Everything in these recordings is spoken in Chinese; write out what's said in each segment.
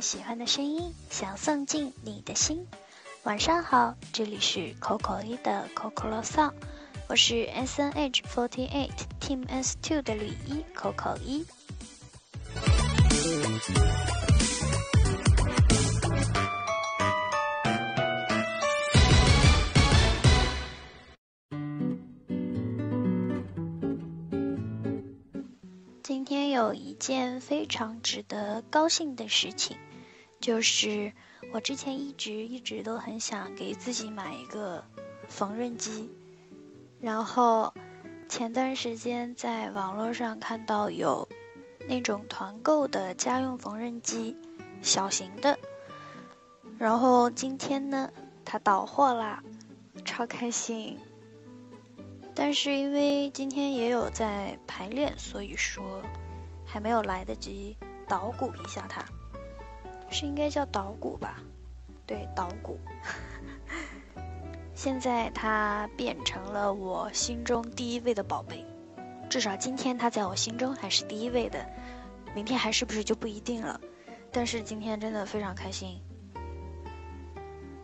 喜欢的声音，想送进你的心。晚上好，这里是 Coco 一的 Coco 罗桑，我是 S N H forty eight Team S two 的吕一 Coco 一。今天有一件非常值得高兴的事情，就是我之前一直一直都很想给自己买一个缝纫机，然后前段时间在网络上看到有那种团购的家用缝纫机，小型的，然后今天呢它到货啦，超开心。但是因为今天也有在排练，所以说还没有来得及捣鼓一下它，是应该叫捣鼓吧？对，捣鼓。现在它变成了我心中第一位的宝贝，至少今天它在我心中还是第一位的，明天还是不是就不一定了。但是今天真的非常开心，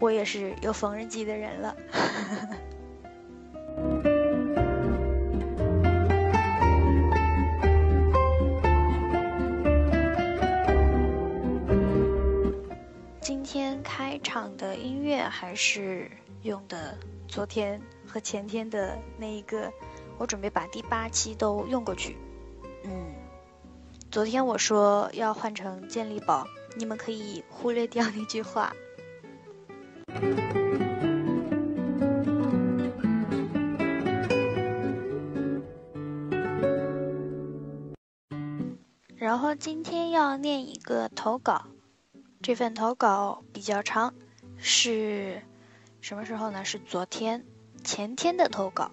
我也是有缝纫机的人了。场的音乐还是用的昨天和前天的那一个，我准备把第八期都用过去。嗯，昨天我说要换成健力宝，你们可以忽略掉那句话。然后今天要念一个投稿。这份投稿比较长，是什么时候呢？是昨天、前天的投稿。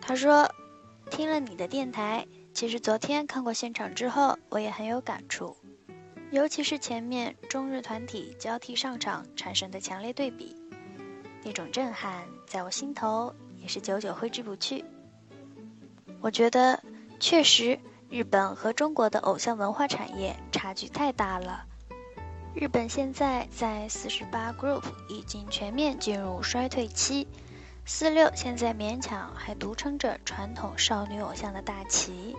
他说：“听了你的电台，其实昨天看过现场之后，我也很有感触，尤其是前面中日团体交替上场产生的强烈对比，那种震撼在我心头也是久久挥之不去。我觉得确实。”日本和中国的偶像文化产业差距太大了。日本现在在四十八 Group 已经全面进入衰退期，四六现在勉强还独撑着传统少女偶像的大旗，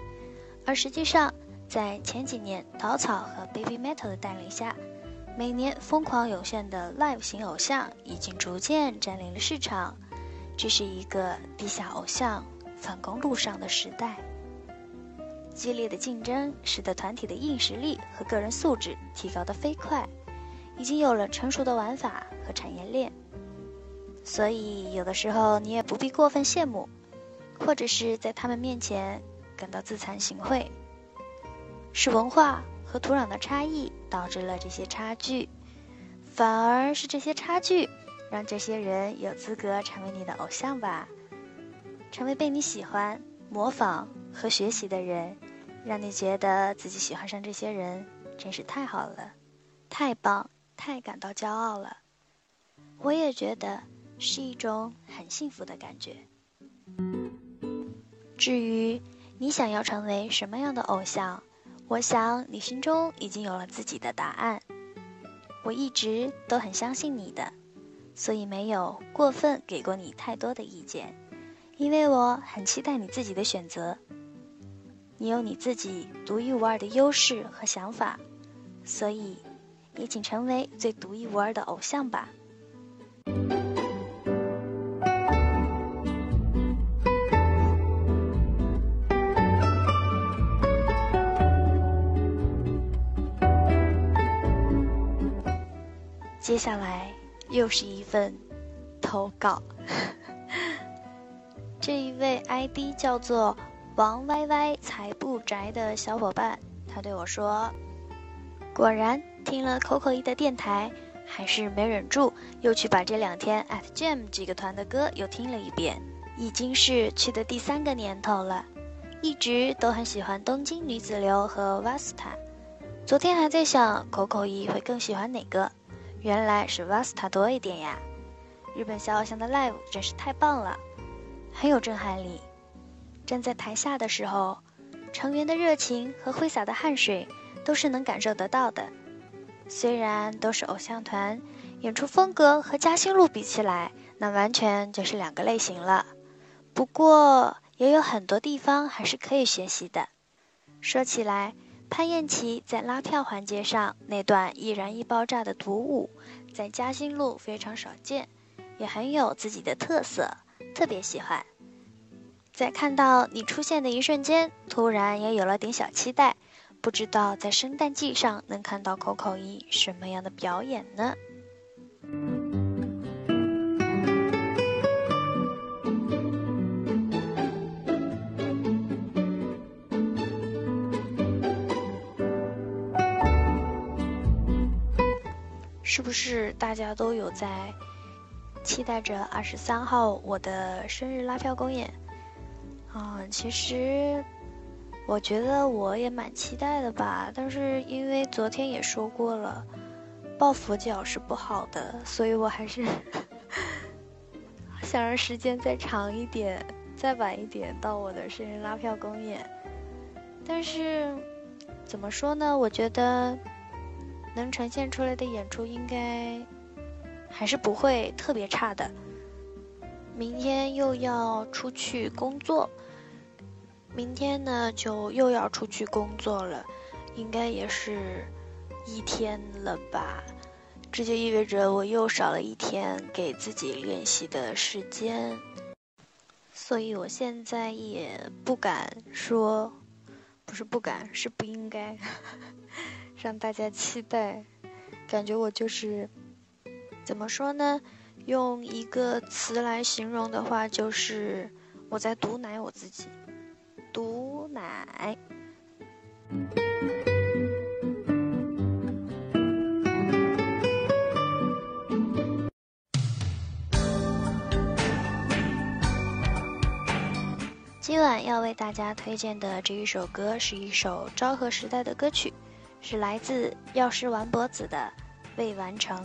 而实际上在前几年稻草和 Baby Metal 的带领下，每年疯狂涌现的 Live 型偶像已经逐渐占领了市场，这是一个地下偶像反攻路上的时代。激烈的竞争使得团体的硬实力和个人素质提高得飞快，已经有了成熟的玩法和产业链。所以有的时候你也不必过分羡慕，或者是在他们面前感到自惭形秽。是文化和土壤的差异导致了这些差距，反而是这些差距让这些人有资格成为你的偶像吧，成为被你喜欢、模仿和学习的人。让你觉得自己喜欢上这些人，真是太好了，太棒，太感到骄傲了。我也觉得是一种很幸福的感觉。至于你想要成为什么样的偶像，我想你心中已经有了自己的答案。我一直都很相信你的，所以没有过分给过你太多的意见，因为我很期待你自己的选择。你有你自己独一无二的优势和想法，所以也请成为最独一无二的偶像吧。接下来又是一份投稿，这一位 ID 叫做。王歪歪才不宅的小伙伴，他对我说：“果然听了 Coco 一的电台，还是没忍住，又去把这两天 At Jam 这个团的歌又听了一遍。已经是去的第三个年头了，一直都很喜欢东京女子流和 Vasta。昨天还在想 Coco 一会更喜欢哪个，原来是 Vasta 多一点呀。日本小偶像的 Live 真是太棒了，很有震撼力。”站在台下的时候，成员的热情和挥洒的汗水，都是能感受得到的。虽然都是偶像团，演出风格和嘉兴路比起来，那完全就是两个类型了。不过也有很多地方还是可以学习的。说起来，潘燕琪在拉票环节上那段易燃易爆炸的独舞，在嘉兴路非常少见，也很有自己的特色，特别喜欢。在看到你出现的一瞬间，突然也有了点小期待，不知道在圣诞季上能看到 COCO 一什么样的表演呢？是不是大家都有在期待着二十三号我的生日拉票公演？其实我觉得我也蛮期待的吧，但是因为昨天也说过了，抱佛脚是不好的，所以我还是 想让时间再长一点，再晚一点到我的生日拉票公演。但是怎么说呢？我觉得。能呈现出来的演出应该还是不会特别差的。明天又要出去工作，明天呢就又要出去工作了，应该也是一天了吧？这就意味着我又少了一天给自己练习的时间，所以我现在也不敢说，不是不敢，是不应该。让大家期待，感觉我就是怎么说呢？用一个词来形容的话，就是我在毒奶我自己，买。今晚要为大家推荐的这一首歌，是一首昭和时代的歌曲。是来自药师丸博子的《未完成》。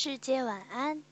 世界晚安。